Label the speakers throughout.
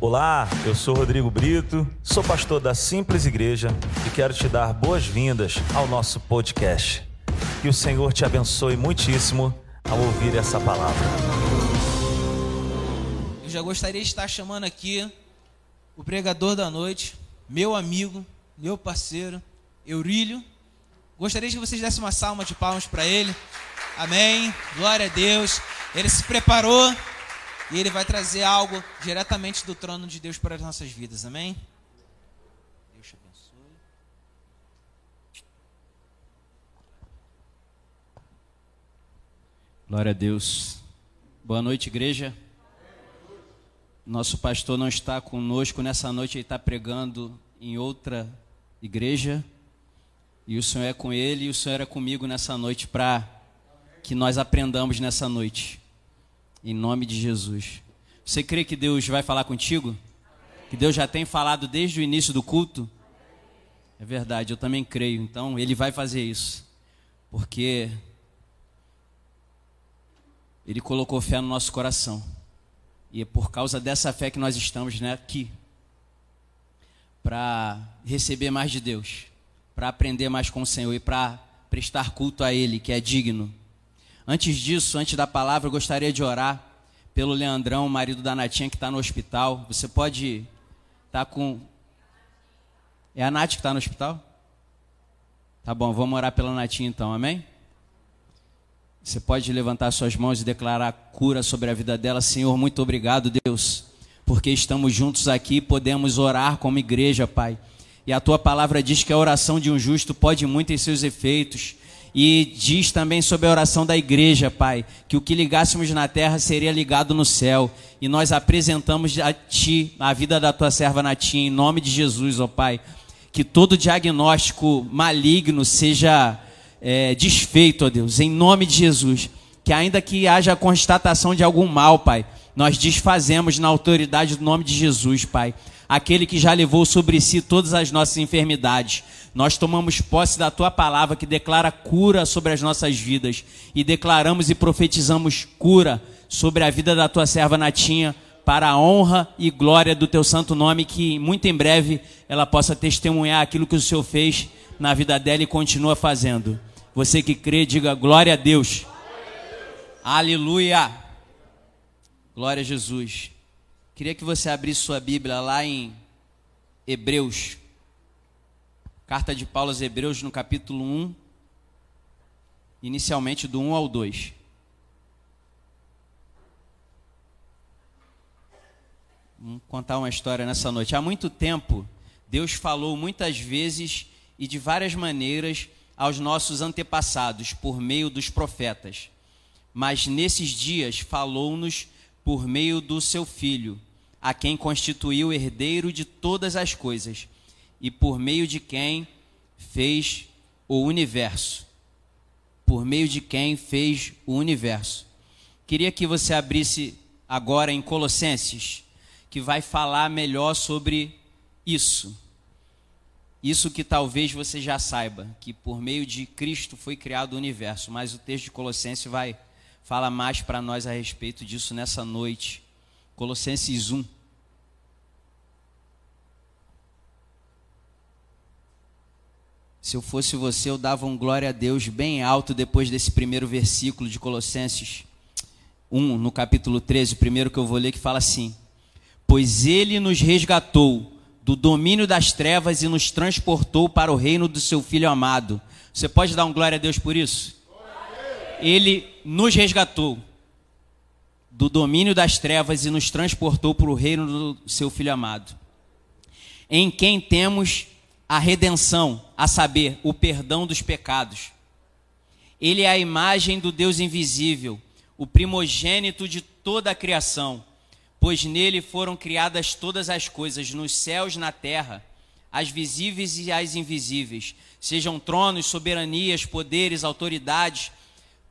Speaker 1: Olá, eu sou Rodrigo Brito, sou pastor da Simples Igreja e quero te dar boas-vindas ao nosso podcast. Que o Senhor te abençoe muitíssimo ao ouvir essa palavra.
Speaker 2: Eu já gostaria de estar chamando aqui o pregador da noite, meu amigo, meu parceiro, Eurílio. Gostaria que vocês dessem uma salva de palmas para ele. Amém. Glória a Deus. Ele se preparou e ele vai trazer algo diretamente do trono de Deus para as nossas vidas. Amém. Deus te abençoe.
Speaker 3: Glória a Deus. Boa noite, igreja. Nosso pastor não está conosco nessa noite, ele está pregando em outra igreja. E o Senhor é com ele e o Senhor é comigo nessa noite para que nós aprendamos nessa noite. Em nome de Jesus. Você crê que Deus vai falar contigo? Que Deus já tem falado desde o início do culto? É verdade, eu também creio. Então, Ele vai fazer isso. Porque Ele colocou fé no nosso coração. E é por causa dessa fé que nós estamos né, aqui. Para receber mais de Deus. Para aprender mais com o Senhor e para prestar culto a Ele, que é digno. Antes disso, antes da palavra, eu gostaria de orar pelo Leandrão, marido da Natinha, que está no hospital. Você pode estar tá com. É a Nath que está no hospital? Tá bom, vamos orar pela Natinha então, amém? Você pode levantar suas mãos e declarar cura sobre a vida dela. Senhor, muito obrigado, Deus, porque estamos juntos aqui e podemos orar como igreja, Pai. E a tua palavra diz que a oração de um justo pode muito em seus efeitos. E diz também sobre a oração da igreja, Pai, que o que ligássemos na terra seria ligado no céu. E nós apresentamos a Ti, a vida da Tua serva Natinha, em nome de Jesus, ó Pai. Que todo diagnóstico maligno seja é, desfeito, ó Deus, em nome de Jesus. Que ainda que haja constatação de algum mal, Pai, nós desfazemos na autoridade do nome de Jesus, Pai. Aquele que já levou sobre si todas as nossas enfermidades nós tomamos posse da tua palavra que declara cura sobre as nossas vidas e declaramos e profetizamos cura sobre a vida da tua serva Natinha para a honra e glória do teu santo nome que muito em breve ela possa testemunhar aquilo que o Senhor fez na vida dela e continua fazendo. Você que crê, diga glória a Deus. Aleluia. Glória a Jesus. Queria que você abrisse sua Bíblia lá em Hebreus Carta de Paulo aos Hebreus, no capítulo 1, inicialmente do 1 ao 2. Vamos contar uma história nessa noite. Há muito tempo, Deus falou muitas vezes e de várias maneiras aos nossos antepassados por meio dos profetas. Mas nesses dias falou-nos por meio do seu filho, a quem constituiu herdeiro de todas as coisas e por meio de quem fez o universo. Por meio de quem fez o universo. Queria que você abrisse agora em Colossenses, que vai falar melhor sobre isso. Isso que talvez você já saiba, que por meio de Cristo foi criado o universo, mas o texto de Colossenses vai falar mais para nós a respeito disso nessa noite. Colossenses 1. Se eu fosse você, eu dava um glória a Deus bem alto depois desse primeiro versículo de Colossenses 1, no capítulo 13, o primeiro que eu vou ler, que fala assim: Pois ele nos resgatou do domínio das trevas e nos transportou para o reino do seu Filho amado. Você pode dar um glória a Deus por isso? Ele nos resgatou do domínio das trevas e nos transportou para o reino do seu Filho amado, em quem temos a redenção, a saber, o perdão dos pecados. Ele é a imagem do Deus invisível, o primogênito de toda a criação, pois nele foram criadas todas as coisas, nos céus e na terra, as visíveis e as invisíveis, sejam tronos, soberanias, poderes, autoridades,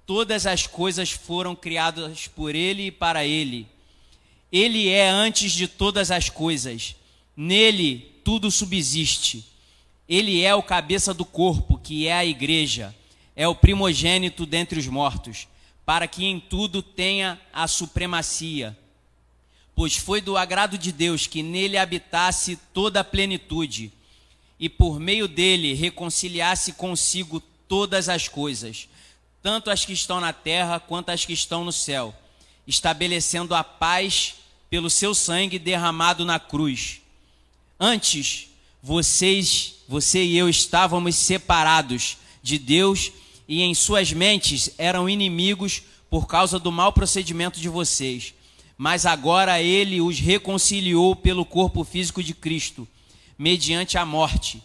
Speaker 3: todas as coisas foram criadas por ele e para ele. Ele é antes de todas as coisas, nele tudo subsiste ele é o cabeça do corpo, que é a igreja, é o primogênito dentre os mortos, para que em tudo tenha a supremacia. pois foi do agrado de Deus que nele habitasse toda a plenitude, e por meio dele reconciliasse consigo todas as coisas, tanto as que estão na terra quanto as que estão no céu, estabelecendo a paz pelo seu sangue derramado na cruz. Antes, vocês, você e eu estávamos separados de Deus e em suas mentes eram inimigos por causa do mau procedimento de vocês. Mas agora ele os reconciliou pelo corpo físico de Cristo, mediante a morte,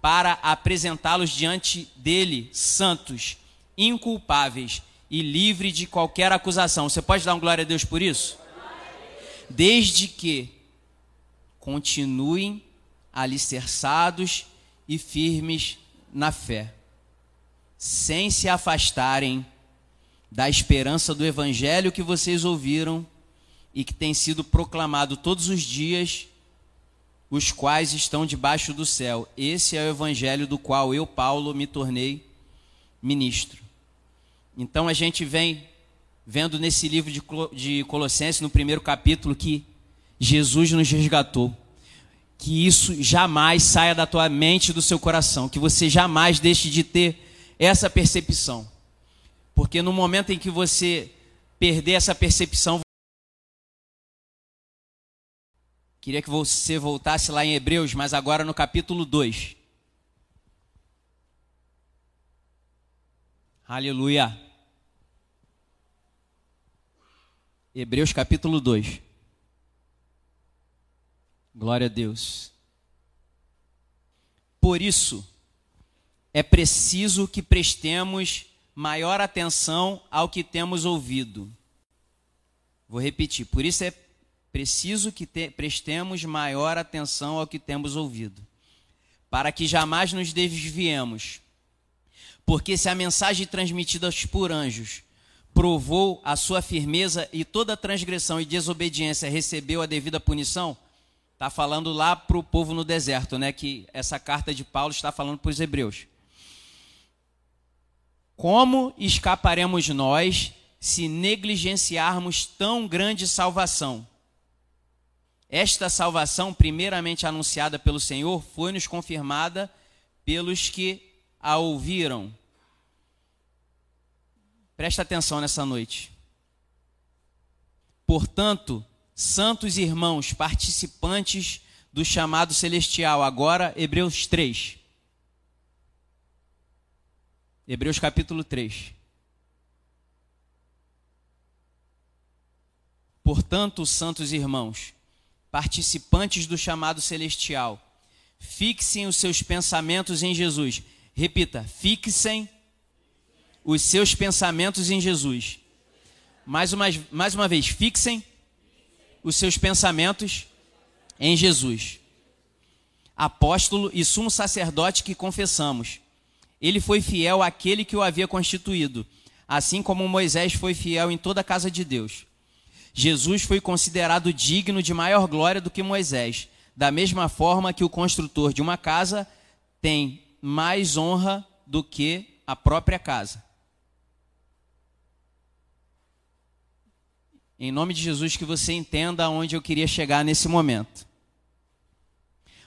Speaker 3: para apresentá-los diante dele santos, inculpáveis e livres de qualquer acusação. Você pode dar um glória a Deus por isso? Desde que continuem alicerçados e firmes na fé, sem se afastarem da esperança do evangelho que vocês ouviram e que tem sido proclamado todos os dias, os quais estão debaixo do céu. Esse é o evangelho do qual eu, Paulo, me tornei ministro. Então a gente vem vendo nesse livro de Colossenses, no primeiro capítulo, que Jesus nos resgatou. Que isso jamais saia da tua mente e do seu coração. Que você jamais deixe de ter essa percepção. Porque no momento em que você perder essa percepção, queria que você voltasse lá em Hebreus, mas agora no capítulo 2. Aleluia. Hebreus capítulo 2. Glória a Deus. Por isso, é preciso que prestemos maior atenção ao que temos ouvido. Vou repetir. Por isso é preciso que te, prestemos maior atenção ao que temos ouvido, para que jamais nos desviemos. Porque se a mensagem transmitida por anjos provou a sua firmeza e toda transgressão e desobediência recebeu a devida punição, está falando lá para o povo no deserto, né? Que essa carta de Paulo está falando para os hebreus. Como escaparemos nós se negligenciarmos tão grande salvação? Esta salvação, primeiramente anunciada pelo Senhor, foi-nos confirmada pelos que a ouviram. Presta atenção nessa noite. Portanto, santos irmãos, participantes do chamado celestial, agora Hebreus 3. Hebreus capítulo 3. Portanto, santos irmãos, participantes do chamado celestial, fixem os seus pensamentos em Jesus. Repita, fixem os seus pensamentos em Jesus. Mais uma, mais uma vez, fixem os seus pensamentos em Jesus. Apóstolo e sumo sacerdote que confessamos ele foi fiel àquele que o havia constituído, assim como Moisés foi fiel em toda a casa de Deus. Jesus foi considerado digno de maior glória do que Moisés, da mesma forma que o construtor de uma casa tem mais honra do que a própria casa. Em nome de Jesus, que você entenda aonde eu queria chegar nesse momento.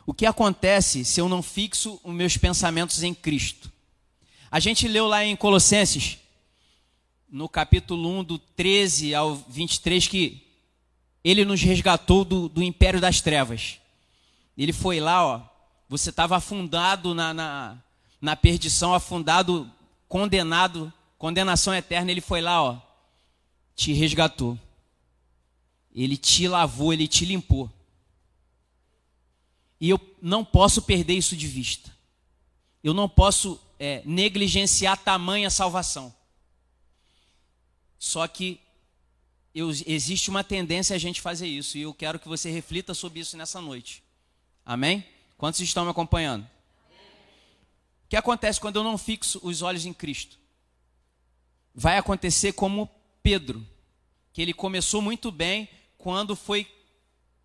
Speaker 3: O que acontece se eu não fixo os meus pensamentos em Cristo? A gente leu lá em Colossenses, no capítulo 1, do 13 ao 23, que ele nos resgatou do, do império das trevas. Ele foi lá, ó, você estava afundado na, na, na perdição, afundado, condenado, condenação eterna. Ele foi lá, ó, te resgatou. Ele te lavou, ele te limpou. E eu não posso perder isso de vista. Eu não posso é, negligenciar tamanha salvação. Só que eu, existe uma tendência a gente fazer isso, e eu quero que você reflita sobre isso nessa noite. Amém? Quantos estão me acompanhando? O que acontece quando eu não fixo os olhos em Cristo? Vai acontecer como Pedro, que ele começou muito bem quando foi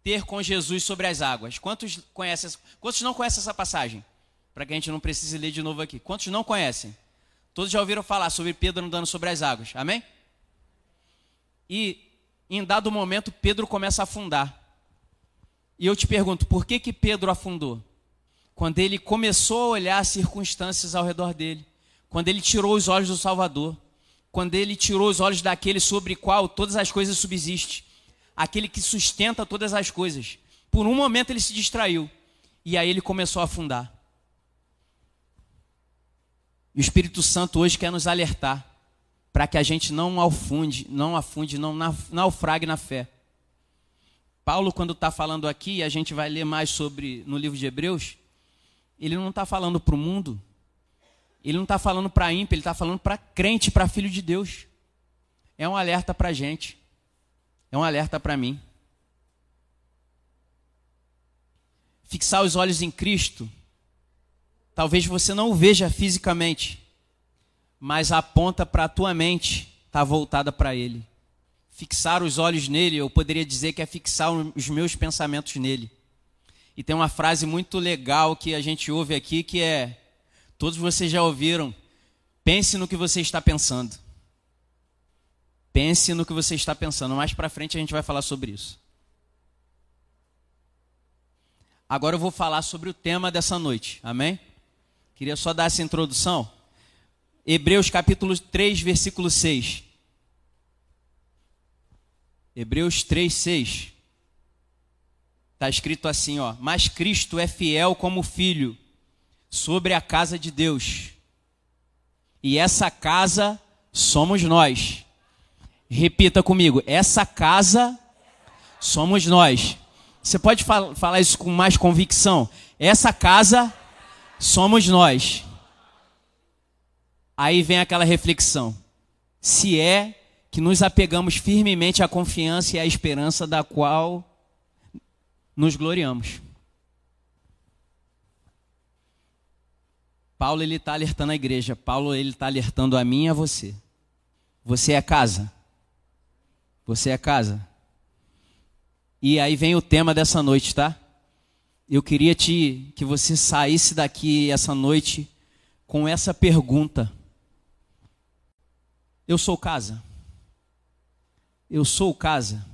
Speaker 3: ter com Jesus sobre as águas. Quantos conhecem? Quantos não conhecem essa passagem? para que a gente não precise ler de novo aqui. Quantos não conhecem? Todos já ouviram falar sobre Pedro andando sobre as águas. Amém? E em dado momento Pedro começa a afundar. E eu te pergunto, por que que Pedro afundou? Quando ele começou a olhar as circunstâncias ao redor dele, quando ele tirou os olhos do Salvador, quando ele tirou os olhos daquele sobre qual todas as coisas subsistem, aquele que sustenta todas as coisas. Por um momento ele se distraiu e aí ele começou a afundar. E o Espírito Santo hoje quer nos alertar para que a gente não afunde, não afunde, não naufrague na fé. Paulo, quando está falando aqui, a gente vai ler mais sobre no livro de Hebreus, ele não está falando para o mundo, ele não está falando para ímpio, ele está falando para crente, para filho de Deus. É um alerta para a gente, é um alerta para mim. Fixar os olhos em Cristo, talvez você não o veja fisicamente, mas aponta para a tua mente, está voltada para Ele. Fixar os olhos nele, eu poderia dizer que é fixar os meus pensamentos nele. E tem uma frase muito legal que a gente ouve aqui que é: todos vocês já ouviram, pense no que você está pensando. Pense no que você está pensando. Mais para frente a gente vai falar sobre isso. Agora eu vou falar sobre o tema dessa noite. Amém? Queria só dar essa introdução. Hebreus capítulo 3, versículo 6. Hebreus 3, 6. Está escrito assim, ó. Mas Cristo é fiel como filho sobre a casa de Deus. E essa casa somos nós. Repita comigo. Essa casa somos nós. Você pode fal falar isso com mais convicção? Essa casa somos nós. Aí vem aquela reflexão. Se é que nos apegamos firmemente à confiança e à esperança da qual nos gloriamos. Paulo ele está alertando a igreja. Paulo ele está alertando a mim e a você. Você é casa. Você é casa. E aí vem o tema dessa noite, tá? Eu queria te que você saísse daqui essa noite com essa pergunta. Eu sou casa. Eu sou casa.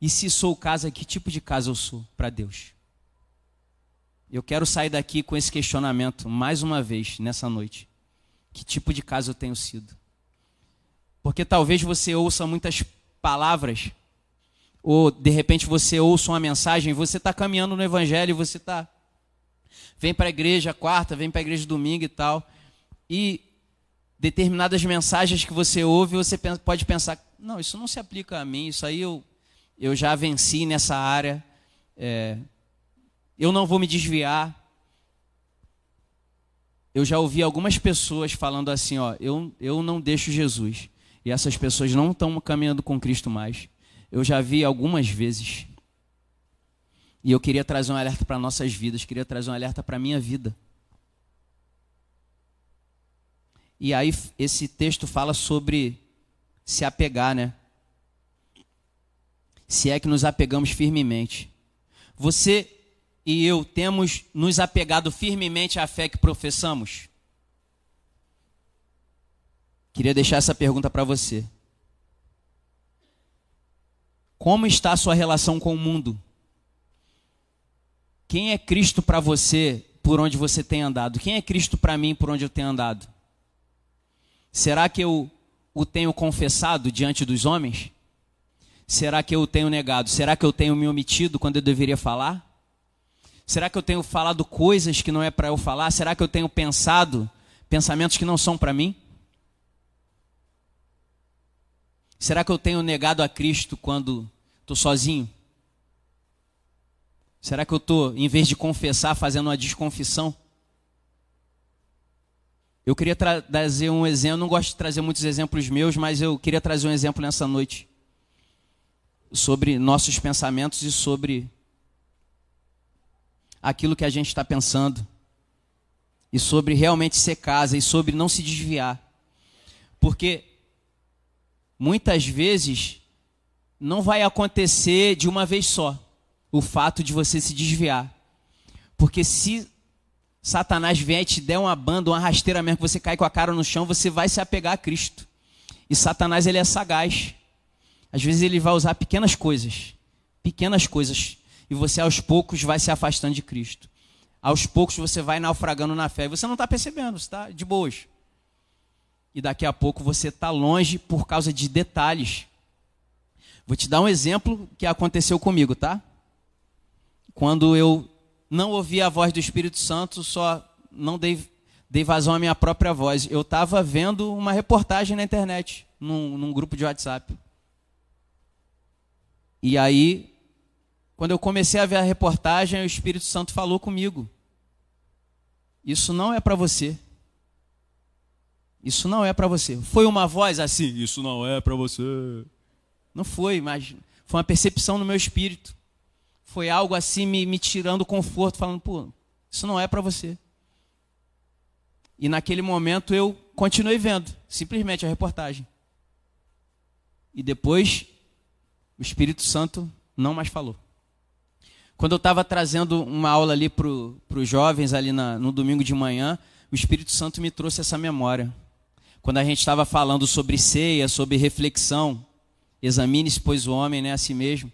Speaker 3: E se sou casa, que tipo de casa eu sou para Deus? Eu quero sair daqui com esse questionamento mais uma vez nessa noite. Que tipo de casa eu tenho sido? Porque talvez você ouça muitas palavras, ou de repente você ouça uma mensagem, você está caminhando no Evangelho, você está. Vem para a igreja quarta, vem para a igreja domingo e tal. E determinadas mensagens que você ouve, você pode pensar: não, isso não se aplica a mim, isso aí eu, eu já venci nessa área, é, eu não vou me desviar. Eu já ouvi algumas pessoas falando assim: ó, eu, eu não deixo Jesus. E essas pessoas não estão caminhando com Cristo mais. Eu já vi algumas vezes. E eu queria trazer um alerta para nossas vidas, queria trazer um alerta para a minha vida. E aí esse texto fala sobre se apegar, né? Se é que nos apegamos firmemente. Você e eu temos nos apegado firmemente à fé que professamos? Queria deixar essa pergunta para você. Como está a sua relação com o mundo? Quem é Cristo para você por onde você tem andado? Quem é Cristo para mim por onde eu tenho andado? Será que eu o tenho confessado diante dos homens? Será que eu o tenho negado? Será que eu tenho me omitido quando eu deveria falar? Será que eu tenho falado coisas que não é para eu falar? Será que eu tenho pensado pensamentos que não são para mim? Será que eu tenho negado a Cristo quando estou sozinho? Será que eu estou, em vez de confessar, fazendo uma desconfissão? Eu queria trazer um exemplo, não gosto de trazer muitos exemplos meus, mas eu queria trazer um exemplo nessa noite sobre nossos pensamentos e sobre aquilo que a gente está pensando e sobre realmente ser casa e sobre não se desviar. Porque muitas vezes não vai acontecer de uma vez só o fato de você se desviar. Porque se Satanás vier e te der uma banda, uma rasteira mesmo, que você cai com a cara no chão, você vai se apegar a Cristo. E Satanás, ele é sagaz. Às vezes ele vai usar pequenas coisas, pequenas coisas, e você aos poucos vai se afastando de Cristo. Aos poucos você vai naufragando na fé. E você não está percebendo, está de boas. E daqui a pouco você está longe por causa de detalhes. Vou te dar um exemplo que aconteceu comigo, tá? Quando eu não ouvi a voz do Espírito Santo, só não dei, dei vazão à minha própria voz. Eu estava vendo uma reportagem na internet, num, num grupo de WhatsApp. E aí, quando eu comecei a ver a reportagem, o Espírito Santo falou comigo. Isso não é para você. Isso não é para você. Foi uma voz assim, isso não é para você. Não foi, mas foi uma percepção no meu espírito foi algo assim me, me tirando conforto, falando, pô, isso não é para você. E naquele momento eu continuei vendo, simplesmente a reportagem. E depois o Espírito Santo não mais falou. Quando eu estava trazendo uma aula ali para os jovens ali na, no domingo de manhã, o Espírito Santo me trouxe essa memória. Quando a gente estava falando sobre ceia, sobre reflexão, examine-se, pois, o homem né, a si mesmo.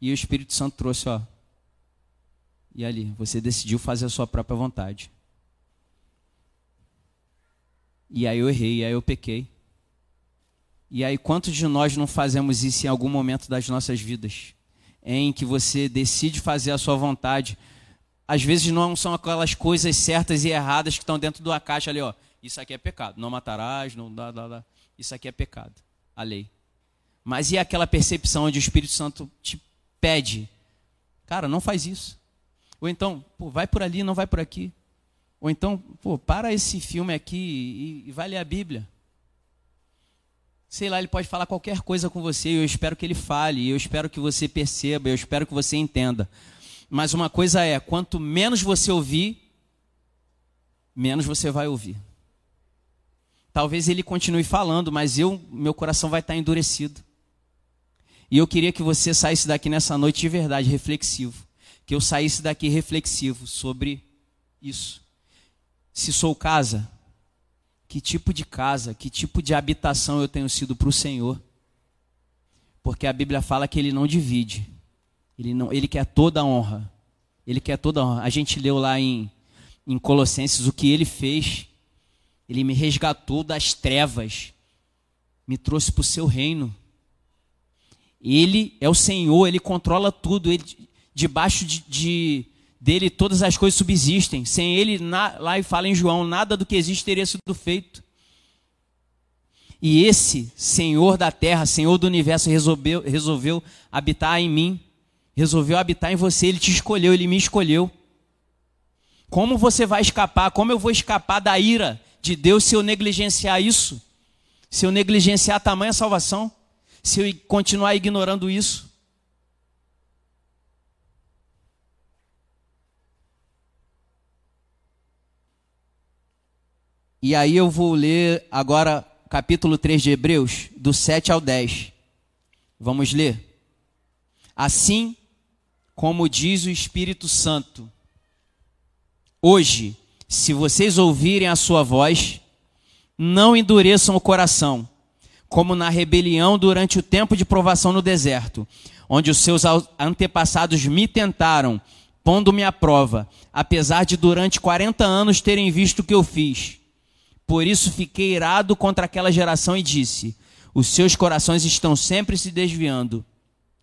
Speaker 3: E o Espírito Santo trouxe, ó. E ali, você decidiu fazer a sua própria vontade. E aí eu errei, e aí eu pequei. E aí, quantos de nós não fazemos isso em algum momento das nossas vidas? Em que você decide fazer a sua vontade. Às vezes não são aquelas coisas certas e erradas que estão dentro da caixa ali, ó. Isso aqui é pecado. Não matarás, não dá, dá, dá. Isso aqui é pecado. A lei. Mas e aquela percepção onde o Espírito Santo te pede, cara, não faz isso. Ou então, pô, vai por ali, não vai por aqui. Ou então, pô, para esse filme aqui e, e vai ler a Bíblia. Sei lá, ele pode falar qualquer coisa com você, eu espero que ele fale, eu espero que você perceba, eu espero que você entenda. Mas uma coisa é, quanto menos você ouvir, menos você vai ouvir. Talvez ele continue falando, mas eu, meu coração vai estar endurecido. E eu queria que você saísse daqui nessa noite de verdade, reflexivo. Que eu saísse daqui reflexivo sobre isso. Se sou casa, que tipo de casa, que tipo de habitação eu tenho sido para o Senhor? Porque a Bíblia fala que Ele não divide. Ele, não, ele quer toda a honra. Ele quer toda a honra. A gente leu lá em, em Colossenses o que Ele fez. Ele me resgatou das trevas, me trouxe para o seu reino. Ele é o Senhor, ele controla tudo, ele, debaixo de, de, dele todas as coisas subsistem. Sem ele, na, lá e fala em João, nada do que existe teria sido feito. E esse Senhor da terra, Senhor do universo, resolveu, resolveu habitar em mim, resolveu habitar em você, ele te escolheu, ele me escolheu. Como você vai escapar? Como eu vou escapar da ira de Deus se eu negligenciar isso? Se eu negligenciar tamanha salvação? se eu continuar ignorando isso? E aí eu vou ler agora capítulo 3 de Hebreus, do 7 ao 10. Vamos ler? Assim como diz o Espírito Santo, hoje, se vocês ouvirem a sua voz, não endureçam o coração como na rebelião durante o tempo de provação no deserto, onde os seus antepassados me tentaram, pondo-me à prova, apesar de durante 40 anos terem visto o que eu fiz. Por isso fiquei irado contra aquela geração e disse: Os seus corações estão sempre se desviando,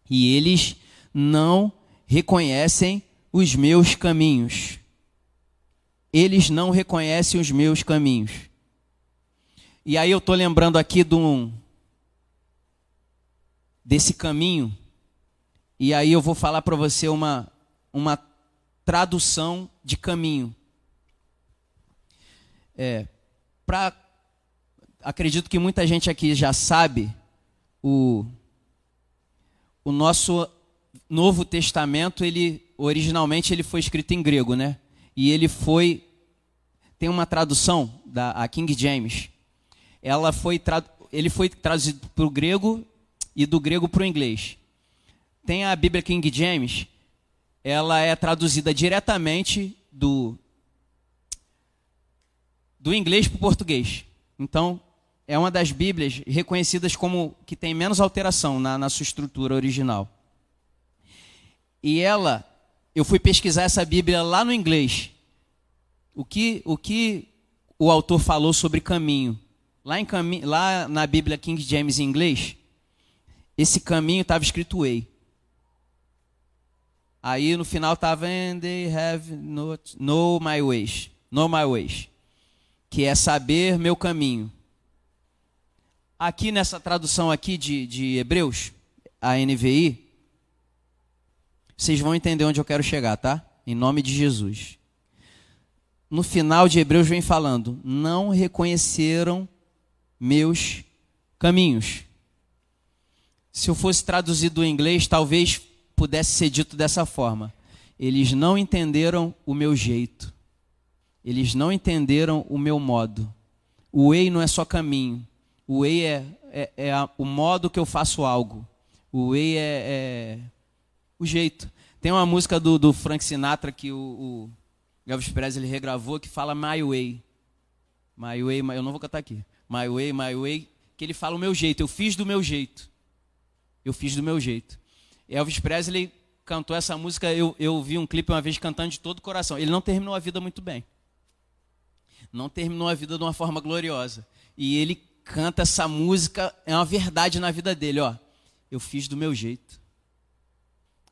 Speaker 3: e eles não reconhecem os meus caminhos. Eles não reconhecem os meus caminhos. E aí eu estou lembrando aqui de um, desse caminho. E aí eu vou falar para você uma, uma tradução de caminho. É, pra, acredito que muita gente aqui já sabe o, o nosso Novo Testamento, ele originalmente ele foi escrito em grego, né? E ele foi tem uma tradução da a King James ela foi ele foi traduzido para o grego e do grego para o inglês. Tem a Bíblia King James, ela é traduzida diretamente do, do inglês para o português. Então, é uma das Bíblias reconhecidas como que tem menos alteração na, na sua estrutura original. E ela, eu fui pesquisar essa Bíblia lá no inglês. O que o, que o autor falou sobre caminho? Lá, em lá na Bíblia King James em inglês, esse caminho estava escrito way. Aí no final estava and they have not know my ways, know my ways, que é saber meu caminho. Aqui nessa tradução aqui de, de Hebreus, a NVI, vocês vão entender onde eu quero chegar, tá? Em nome de Jesus. No final de Hebreus vem falando: não reconheceram meus caminhos. Se eu fosse traduzido em inglês, talvez pudesse ser dito dessa forma: eles não entenderam o meu jeito, eles não entenderam o meu modo. O way não é só caminho, o way é, é, é a, o modo que eu faço algo, o way é, é o jeito. Tem uma música do, do Frank Sinatra que o, o Elvis Presley regravou que fala My Way. My Way, my, eu não vou cantar aqui. My Way, My Way, que ele fala o meu jeito, eu fiz do meu jeito. Eu fiz do meu jeito. Elvis Presley cantou essa música, eu, eu vi um clipe uma vez cantando de todo o coração. Ele não terminou a vida muito bem. Não terminou a vida de uma forma gloriosa. E ele canta essa música, é uma verdade na vida dele, ó. Eu fiz do meu jeito.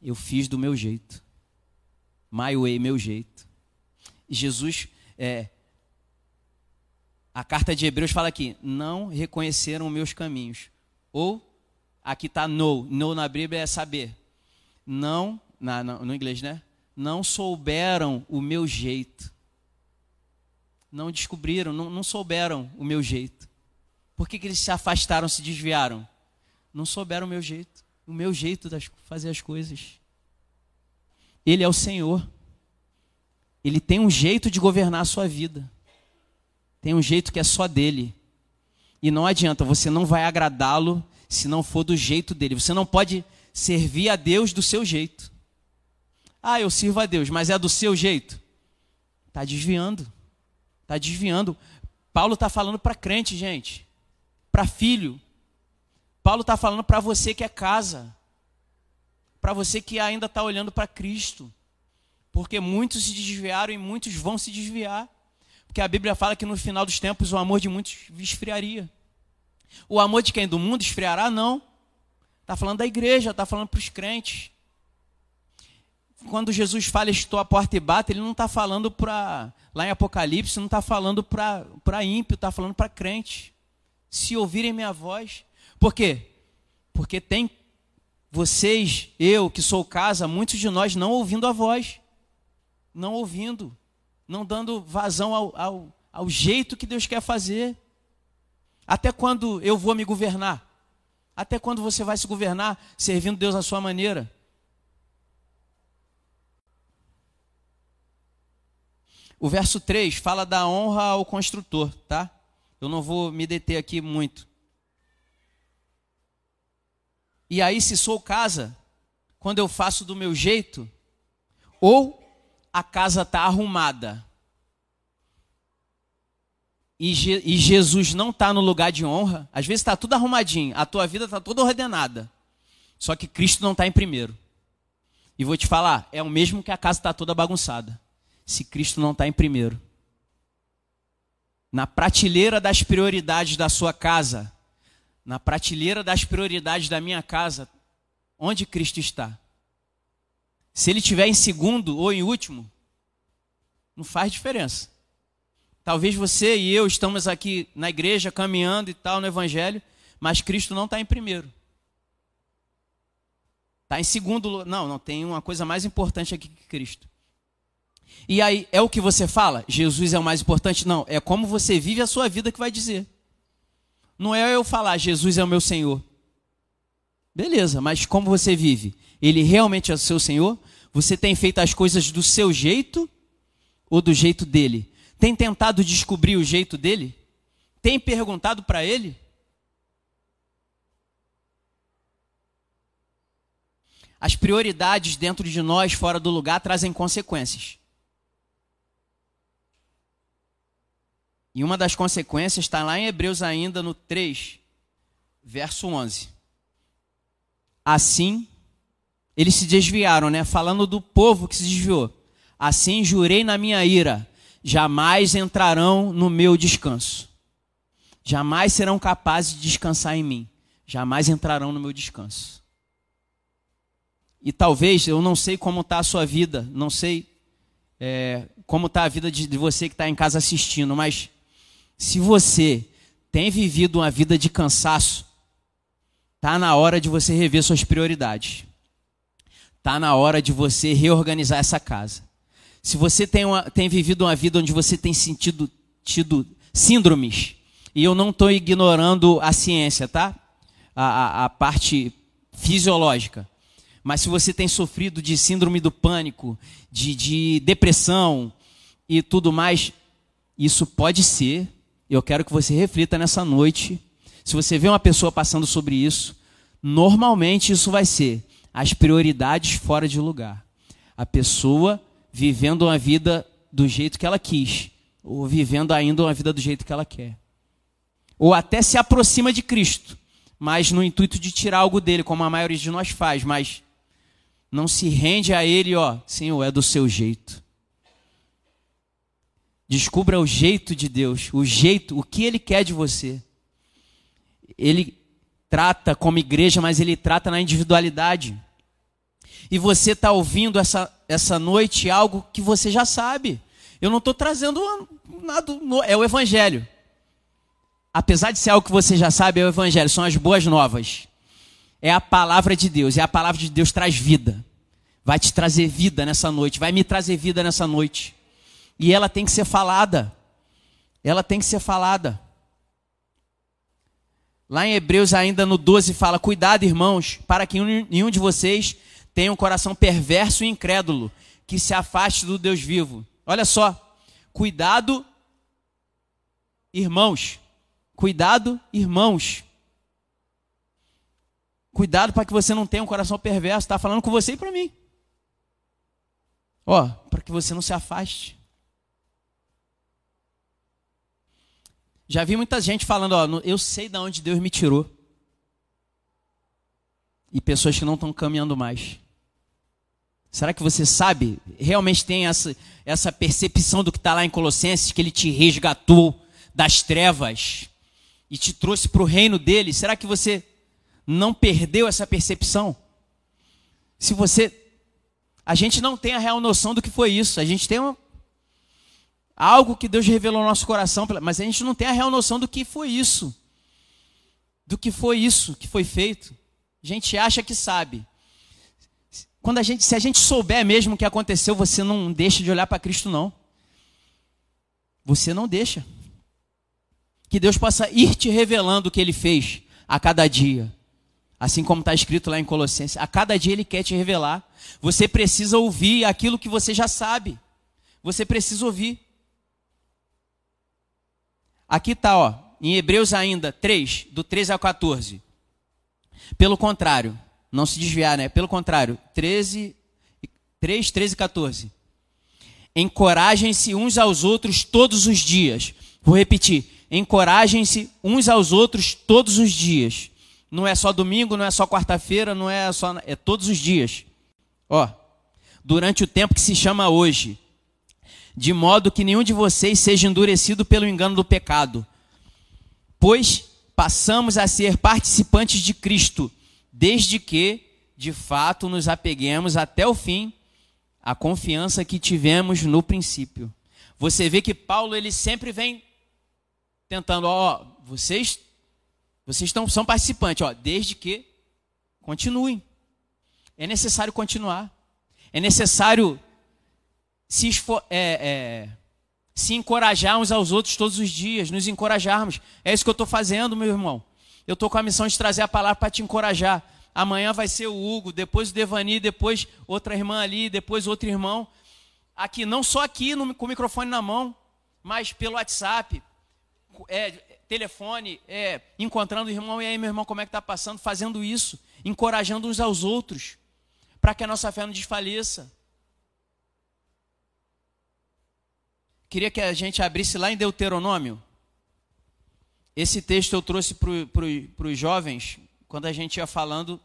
Speaker 3: Eu fiz do meu jeito. My way, meu jeito. Jesus, é, a carta de Hebreus fala aqui, não reconheceram meus caminhos. Ou Aqui está know. Know na Bíblia é saber. Não, na, no inglês, né? Não souberam o meu jeito. Não descobriram, não, não souberam o meu jeito. Por que, que eles se afastaram, se desviaram? Não souberam o meu jeito. O meu jeito de fazer as coisas. Ele é o Senhor. Ele tem um jeito de governar a sua vida. Tem um jeito que é só dele. E não adianta, você não vai agradá-lo se não for do jeito dele. Você não pode servir a Deus do seu jeito. Ah, eu sirvo a Deus, mas é do seu jeito. Está desviando. Está desviando. Paulo está falando para crente, gente. Para filho. Paulo está falando para você que é casa. Para você que ainda está olhando para Cristo. Porque muitos se desviaram e muitos vão se desviar. Porque a Bíblia fala que no final dos tempos o amor de muitos esfriaria. O amor de quem? Do mundo esfriará? Não. Está falando da igreja, está falando para os crentes. Quando Jesus fala, estou à porta e bato, ele não está falando para. Lá em Apocalipse, não está falando para ímpio, está falando para crente. Se ouvirem minha voz. Por quê? Porque tem vocês, eu que sou casa, muitos de nós não ouvindo a voz. Não ouvindo. Não dando vazão ao, ao, ao jeito que Deus quer fazer. Até quando eu vou me governar? Até quando você vai se governar servindo Deus à sua maneira? O verso 3 fala da honra ao construtor, tá? Eu não vou me deter aqui muito. E aí, se sou casa, quando eu faço do meu jeito, ou a casa está arrumada, e, Je e Jesus não está no lugar de honra, às vezes está tudo arrumadinho, a tua vida está toda ordenada. Só que Cristo não está em primeiro. E vou te falar, é o mesmo que a casa está toda bagunçada. Se Cristo não está em primeiro. Na prateleira das prioridades da sua casa, na prateleira das prioridades da minha casa, onde Cristo está? Se ele estiver em segundo ou em último, não faz diferença. Talvez você e eu estamos aqui na igreja caminhando e tal no evangelho, mas Cristo não está em primeiro. Está em segundo. Não, não tem uma coisa mais importante aqui que Cristo. E aí, é o que você fala? Jesus é o mais importante? Não, é como você vive a sua vida que vai dizer. Não é eu falar, Jesus é o meu Senhor. Beleza, mas como você vive? Ele realmente é o seu Senhor? Você tem feito as coisas do seu jeito ou do jeito dele? Tem tentado descobrir o jeito dele? Tem perguntado para ele? As prioridades dentro de nós, fora do lugar, trazem consequências. E uma das consequências está lá em Hebreus ainda no 3, verso 11. Assim, eles se desviaram, né? Falando do povo que se desviou. Assim jurei na minha ira, jamais entrarão no meu descanso. Jamais serão capazes de descansar em mim. Jamais entrarão no meu descanso. E talvez, eu não sei como está a sua vida, não sei é, como está a vida de, de você que está em casa assistindo, mas se você tem vivido uma vida de cansaço, está na hora de você rever suas prioridades. Está na hora de você reorganizar essa casa. Se você tem, uma, tem vivido uma vida onde você tem sentido, tido síndromes, e eu não estou ignorando a ciência, tá? A, a, a parte fisiológica. Mas se você tem sofrido de síndrome do pânico, de, de depressão e tudo mais, isso pode ser. Eu quero que você reflita nessa noite. Se você vê uma pessoa passando sobre isso, normalmente isso vai ser as prioridades fora de lugar. A pessoa vivendo uma vida do jeito que ela quis, ou vivendo ainda uma vida do jeito que ela quer. Ou até se aproxima de Cristo, mas no intuito de tirar algo dele, como a maioria de nós faz, mas não se rende a ele, ó, Senhor, é do seu jeito. Descubra o jeito de Deus, o jeito, o que ele quer de você. Ele trata como igreja, mas ele trata na individualidade. E você está ouvindo essa, essa noite algo que você já sabe. Eu não estou trazendo nada, é o Evangelho. Apesar de ser algo que você já sabe, é o Evangelho, são as boas novas é a palavra de Deus, e a palavra de Deus traz vida. Vai te trazer vida nessa noite, vai me trazer vida nessa noite. E ela tem que ser falada. Ela tem que ser falada. Lá em Hebreus, ainda no 12, fala: Cuidado, irmãos, para que nenhum de vocês tenha um coração perverso e incrédulo, que se afaste do Deus vivo. Olha só, cuidado, irmãos. Cuidado, irmãos. Cuidado para que você não tenha um coração perverso. Está falando com você e para mim. Ó, para que você não se afaste. Já vi muita gente falando, ó, eu sei de onde Deus me tirou. E pessoas que não estão caminhando mais. Será que você sabe, realmente tem essa, essa percepção do que está lá em Colossenses, que ele te resgatou das trevas e te trouxe para o reino dele? Será que você não perdeu essa percepção? Se você. A gente não tem a real noção do que foi isso. A gente tem uma, algo que Deus revelou no nosso coração, mas a gente não tem a real noção do que foi isso. Do que foi isso que foi feito. A gente acha que sabe. Quando a gente, se a gente souber mesmo o que aconteceu, você não deixa de olhar para Cristo, não. Você não deixa. Que Deus possa ir te revelando o que Ele fez a cada dia. Assim como está escrito lá em Colossenses, a cada dia Ele quer te revelar. Você precisa ouvir aquilo que você já sabe. Você precisa ouvir. Aqui está, ó, em Hebreus ainda 3, do 13 ao 14. Pelo contrário, não se desviar, né? Pelo contrário, 13, 3, 13 e 14. Encorajem-se uns aos outros todos os dias. Vou repetir. Encorajem-se uns aos outros todos os dias não é só domingo, não é só quarta-feira, não é só. É todos os dias. Ó, durante o tempo que se chama hoje. De modo que nenhum de vocês seja endurecido pelo engano do pecado. Pois passamos a ser participantes de Cristo, desde que, de fato, nos apeguemos até o fim à confiança que tivemos no princípio. Você vê que Paulo ele sempre vem tentando, ó, vocês vocês estão, são participantes, ó, desde que continuem. É necessário continuar. É necessário se, é, é, se encorajar uns aos outros todos os dias, nos encorajarmos. É isso que eu estou fazendo, meu irmão. Eu estou com a missão de trazer a palavra para te encorajar. Amanhã vai ser o Hugo, depois o Devani, depois outra irmã ali, depois outro irmão. Aqui, não só aqui no, com o microfone na mão, mas pelo WhatsApp. É, telefone, é, encontrando o irmão, e aí, meu irmão, como é que está passando? Fazendo isso, encorajando uns aos outros, para que a nossa fé não desfaleça. Queria que a gente abrisse lá em Deuteronômio. Esse texto eu trouxe para os jovens, quando a gente ia falando,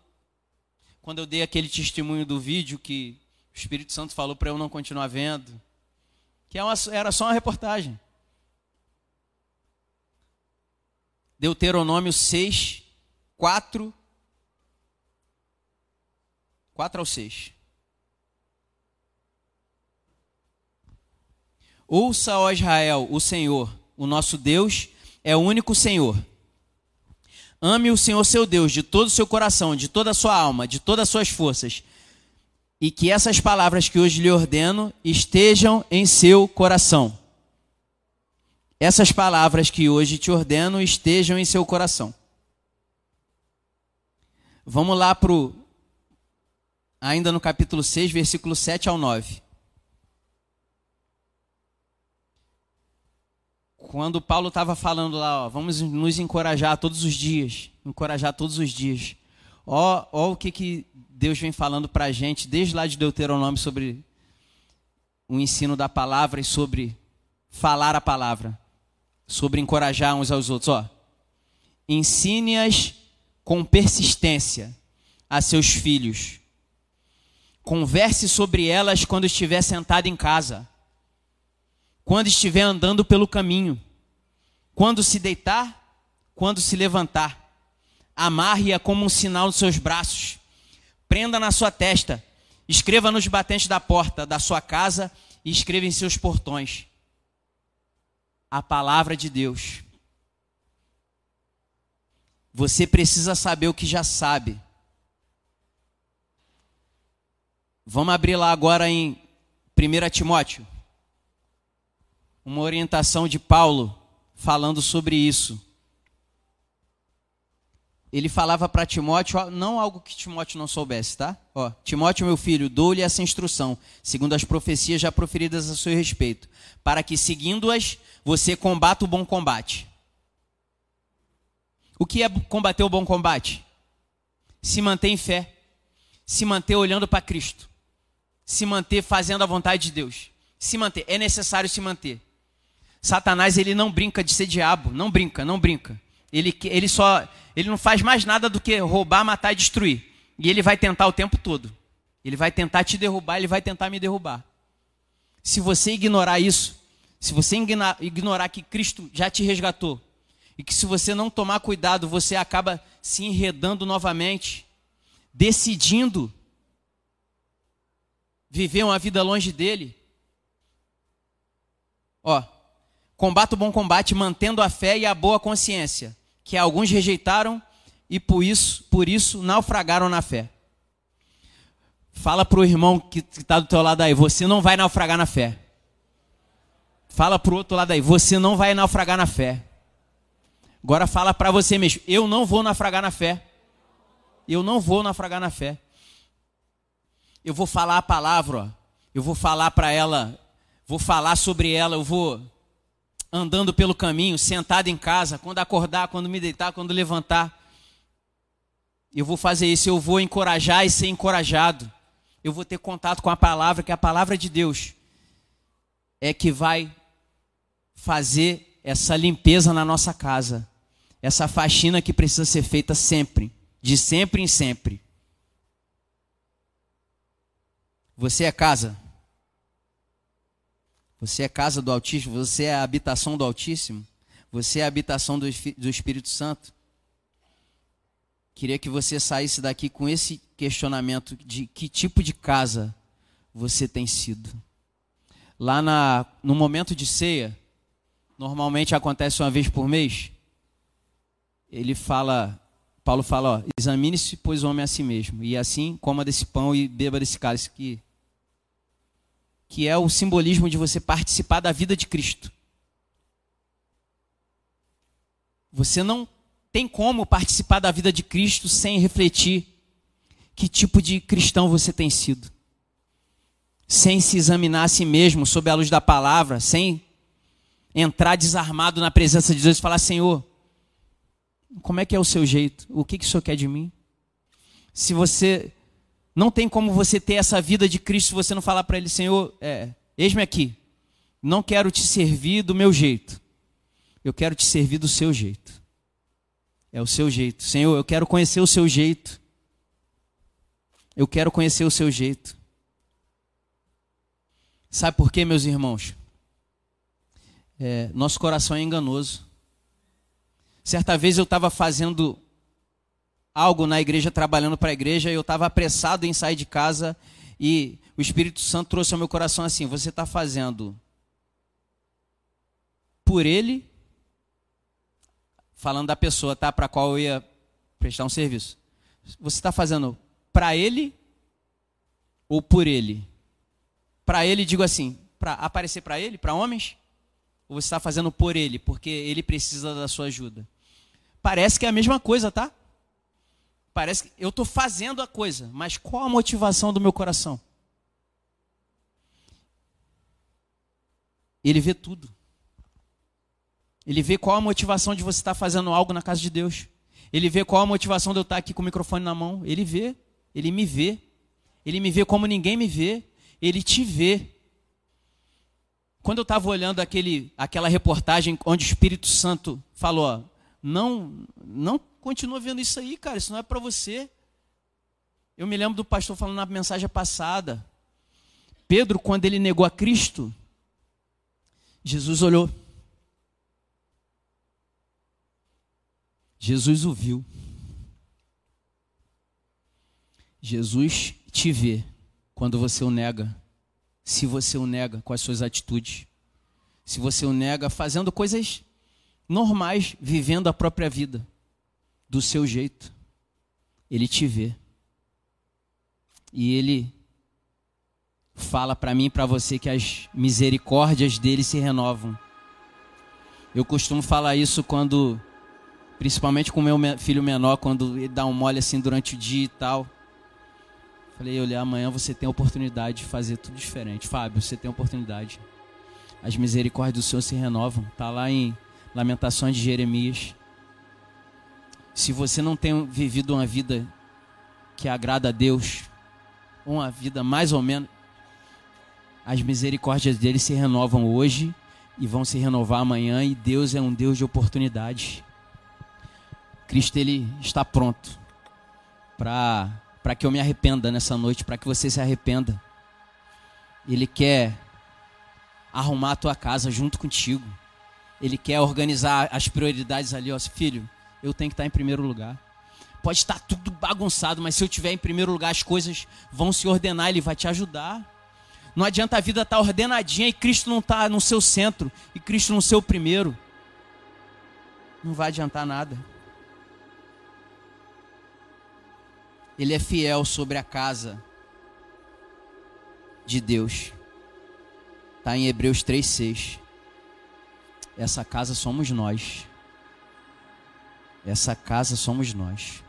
Speaker 3: quando eu dei aquele testemunho do vídeo que o Espírito Santo falou para eu não continuar vendo, que é era só uma reportagem. Deuteronômio 6, 4, 4 ao 6. Ouça, ó Israel, o Senhor, o nosso Deus, é o único Senhor. Ame o Senhor seu Deus de todo o seu coração, de toda a sua alma, de todas as suas forças. E que essas palavras que hoje lhe ordeno estejam em seu coração. Essas palavras que hoje te ordeno estejam em seu coração. Vamos lá para ainda no capítulo 6, versículo 7 ao 9. Quando Paulo estava falando lá, ó, vamos nos encorajar todos os dias, encorajar todos os dias. Ó, ó o que, que Deus vem falando para a gente desde lá de Deuteronômio sobre o ensino da palavra e sobre falar a palavra, sobre encorajar uns aos outros. Ó, ensine-as com persistência a seus filhos. Converse sobre elas quando estiver sentado em casa quando estiver andando pelo caminho, quando se deitar, quando se levantar. Amarre-a como um sinal nos seus braços, prenda na sua testa, escreva nos batentes da porta da sua casa e escreva em seus portões. A palavra de Deus. Você precisa saber o que já sabe. Vamos abrir lá agora em 1 Timóteo uma orientação de Paulo falando sobre isso. Ele falava para Timóteo, não algo que Timóteo não soubesse, tá? Ó, Timóteo, meu filho, dou-lhe essa instrução, segundo as profecias já proferidas a seu respeito, para que, seguindo-as, você combata o bom combate. O que é combater o bom combate? Se manter em fé, se manter olhando para Cristo, se manter fazendo a vontade de Deus, se manter. É necessário se manter. Satanás ele não brinca de ser diabo, não brinca, não brinca. Ele, ele só ele não faz mais nada do que roubar, matar e destruir. E ele vai tentar o tempo todo. Ele vai tentar te derrubar, ele vai tentar me derrubar. Se você ignorar isso, se você ignorar que Cristo já te resgatou, e que se você não tomar cuidado, você acaba se enredando novamente, decidindo viver uma vida longe dele. Ó, Combata o bom combate mantendo a fé e a boa consciência, que alguns rejeitaram e por isso, por isso naufragaram na fé. Fala para o irmão que está do teu lado aí, você não vai naufragar na fé. Fala para o outro lado aí, você não vai naufragar na fé. Agora fala para você mesmo, eu não vou naufragar na fé. Eu não vou naufragar na fé. Eu vou falar a palavra, ó. eu vou falar para ela, vou falar sobre ela, eu vou andando pelo caminho, sentado em casa, quando acordar, quando me deitar, quando levantar. Eu vou fazer isso, eu vou encorajar e ser encorajado. Eu vou ter contato com a palavra, que a palavra de Deus é que vai fazer essa limpeza na nossa casa. Essa faxina que precisa ser feita sempre, de sempre em sempre. Você é casa? Você é casa do Altíssimo, você é a habitação do Altíssimo, você é a habitação do, do Espírito Santo. Queria que você saísse daqui com esse questionamento de que tipo de casa você tem sido. Lá na, no momento de ceia, normalmente acontece uma vez por mês, ele fala, Paulo fala, examine-se, pois o homem é a si mesmo, e assim coma desse pão e beba desse cálice que que é o simbolismo de você participar da vida de Cristo. Você não tem como participar da vida de Cristo sem refletir que tipo de cristão você tem sido. Sem se examinar a si mesmo sob a luz da palavra, sem entrar desarmado na presença de Deus e falar: Senhor, como é que é o seu jeito? O que, que o Senhor quer de mim? Se você não tem como você ter essa vida de Cristo se você não falar para Ele, Senhor, é, eis-me aqui. Não quero te servir do meu jeito. Eu quero te servir do seu jeito. É o seu jeito. Senhor, eu quero conhecer o seu jeito. Eu quero conhecer o seu jeito. Sabe por quê, meus irmãos? É, nosso coração é enganoso. Certa vez eu estava fazendo algo na igreja, trabalhando para a igreja, e eu estava apressado em sair de casa e o Espírito Santo trouxe ao meu coração assim: você está fazendo por ele, falando da pessoa, tá, para qual eu ia prestar um serviço. Você está fazendo para ele ou por ele? Para ele, digo assim, para aparecer para ele, para homens? Ou você está fazendo por ele, porque ele precisa da sua ajuda? Parece que é a mesma coisa, tá? Parece que eu estou fazendo a coisa, mas qual a motivação do meu coração? Ele vê tudo. Ele vê qual a motivação de você estar fazendo algo na casa de Deus. Ele vê qual a motivação de eu estar aqui com o microfone na mão. Ele vê. Ele me vê. Ele me vê como ninguém me vê. Ele te vê. Quando eu estava olhando aquele, aquela reportagem onde o Espírito Santo falou: não, não continua vendo isso aí, cara, isso não é para você. Eu me lembro do pastor falando na mensagem passada. Pedro, quando ele negou a Cristo, Jesus olhou. Jesus o viu. Jesus te vê quando você o nega. Se você o nega com as suas atitudes. Se você o nega fazendo coisas normais, vivendo a própria vida, do seu jeito. Ele te vê. E ele fala para mim e para você que as misericórdias dele se renovam. Eu costumo falar isso quando, principalmente com meu filho menor, quando ele dá um mole assim durante o dia e tal. Falei, olha, amanhã você tem a oportunidade de fazer tudo diferente. Fábio, você tem a oportunidade. As misericórdias do Senhor se renovam. Tá lá em Lamentações de Jeremias. Se você não tem vivido uma vida que agrada a Deus, uma vida mais ou menos, as misericórdias dele se renovam hoje e vão se renovar amanhã, e Deus é um Deus de oportunidades. Cristo ele está pronto para para que eu me arrependa nessa noite, para que você se arrependa. Ele quer arrumar a tua casa junto contigo. Ele quer organizar as prioridades ali, ó, filho, eu tenho que estar em primeiro lugar. Pode estar tudo bagunçado, mas se eu tiver em primeiro lugar, as coisas vão se ordenar, ele vai te ajudar. Não adianta a vida estar ordenadinha e Cristo não estar no seu centro e Cristo no seu primeiro. Não vai adiantar nada. Ele é fiel sobre a casa de Deus. Está em Hebreus 3,6. Essa casa somos nós. Essa casa somos nós.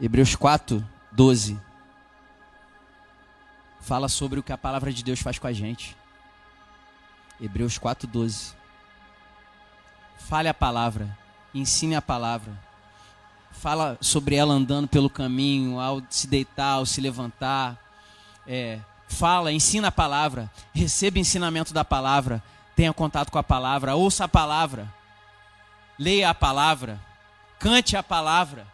Speaker 3: Hebreus 4, 12. Fala sobre o que a palavra de Deus faz com a gente. Hebreus 4, 12. Fale a palavra, ensine a palavra. Fala sobre ela andando pelo caminho, ao se deitar, ao se levantar. É, fala, ensina a palavra, receba ensinamento da palavra, tenha contato com a palavra, ouça a palavra, leia a palavra, cante a palavra.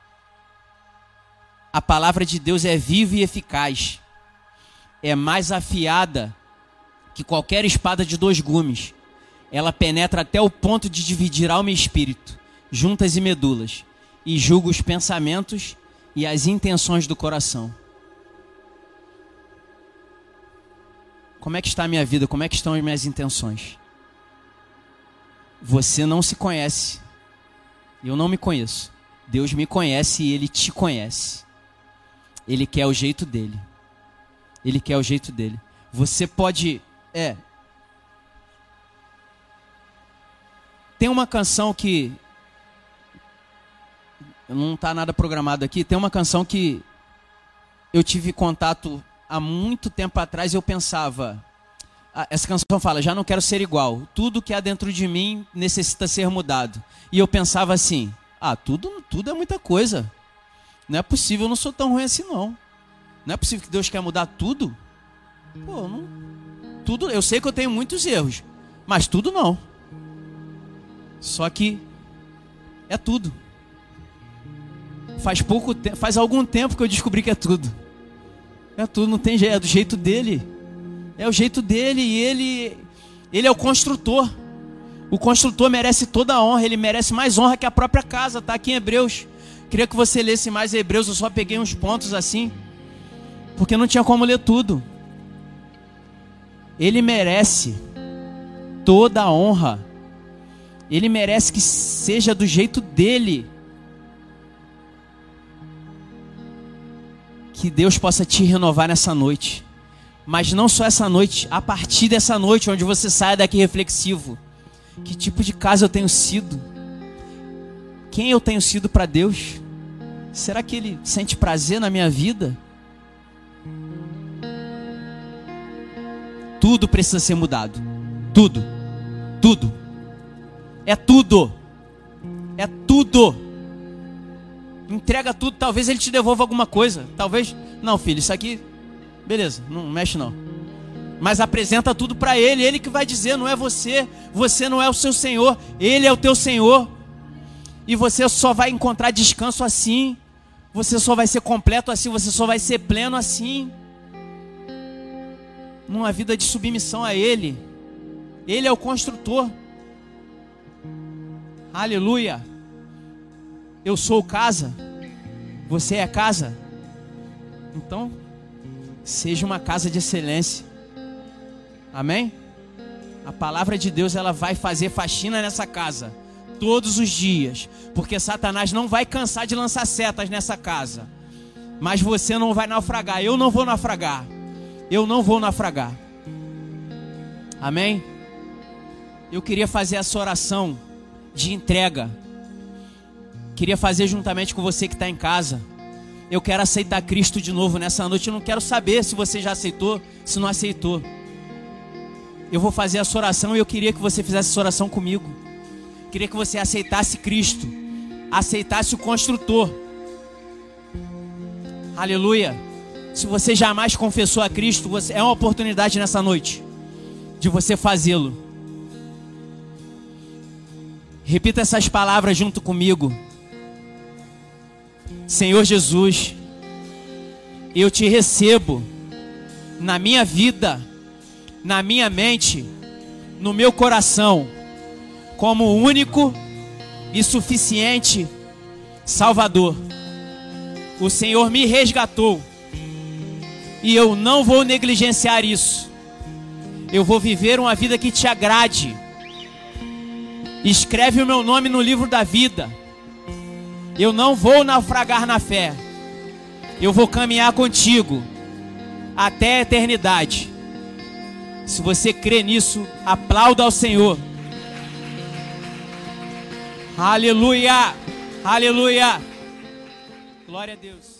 Speaker 3: A palavra de Deus é viva e eficaz, é mais afiada que qualquer espada de dois gumes. Ela penetra até o ponto de dividir alma e espírito, juntas e medulas, e julga os pensamentos e as intenções do coração. Como é que está a minha vida? Como é que estão as minhas intenções? Você não se conhece. Eu não me conheço. Deus me conhece e Ele te conhece. Ele quer o jeito dele. Ele quer o jeito dele. Você pode. É. Tem uma canção que. Não está nada programado aqui. Tem uma canção que eu tive contato há muito tempo atrás eu pensava, essa canção fala, já não quero ser igual. Tudo que há dentro de mim necessita ser mudado. E eu pensava assim, ah, tudo, tudo é muita coisa. Não é possível, eu não sou tão ruim assim não. Não é possível que Deus quer mudar tudo. Pô, não, tudo, eu sei que eu tenho muitos erros, mas tudo não. Só que é tudo. Faz pouco faz algum tempo que eu descobri que é tudo. É tudo, não tem jeito, é do jeito dele. É o jeito dele e ele ele é o construtor. O construtor merece toda a honra, ele merece mais honra que a própria casa, tá aqui em Hebreus. Queria que você lesse mais Hebreus, eu só peguei uns pontos assim, porque não tinha como ler tudo. Ele merece toda a honra. Ele merece que seja do jeito dele. Que Deus possa te renovar nessa noite. Mas não só essa noite, a partir dessa noite, onde você saia daqui reflexivo. Que tipo de casa eu tenho sido? Quem eu tenho sido para Deus? Será que Ele sente prazer na minha vida? Tudo precisa ser mudado. Tudo. Tudo. É tudo. É tudo. Entrega tudo. Talvez Ele te devolva alguma coisa. Talvez. Não, filho, isso aqui. Beleza, não mexe não. Mas apresenta tudo para Ele, Ele que vai dizer, não é você, você não é o seu Senhor, Ele é o teu Senhor, e você só vai encontrar descanso assim, você só vai ser completo assim, você só vai ser pleno assim, numa vida de submissão a Ele, Ele é o construtor, aleluia, eu sou casa, você é casa, então, seja uma casa de excelência. Amém? A palavra de Deus ela vai fazer faxina nessa casa todos os dias, porque Satanás não vai cansar de lançar setas nessa casa. Mas você não vai naufragar, eu não vou naufragar. Eu não vou naufragar. Amém? Eu queria fazer essa oração de entrega. Queria fazer juntamente com você que está em casa. Eu quero aceitar Cristo de novo nessa noite. Eu não quero saber se você já aceitou, se não aceitou eu vou fazer essa oração e eu queria que você fizesse essa oração comigo. Queria que você aceitasse Cristo, aceitasse o construtor. Aleluia. Se você jamais confessou a Cristo, você, é uma oportunidade nessa noite de você fazê-lo. Repita essas palavras junto comigo. Senhor Jesus, eu te recebo na minha vida na minha mente, no meu coração, como único e suficiente Salvador. O Senhor me resgatou e eu não vou negligenciar isso. Eu vou viver uma vida que te agrade. Escreve o meu nome no livro da vida. Eu não vou naufragar na fé. Eu vou caminhar contigo até a eternidade. Se você crê nisso, aplauda ao Senhor. Aleluia! Aleluia! Glória a Deus.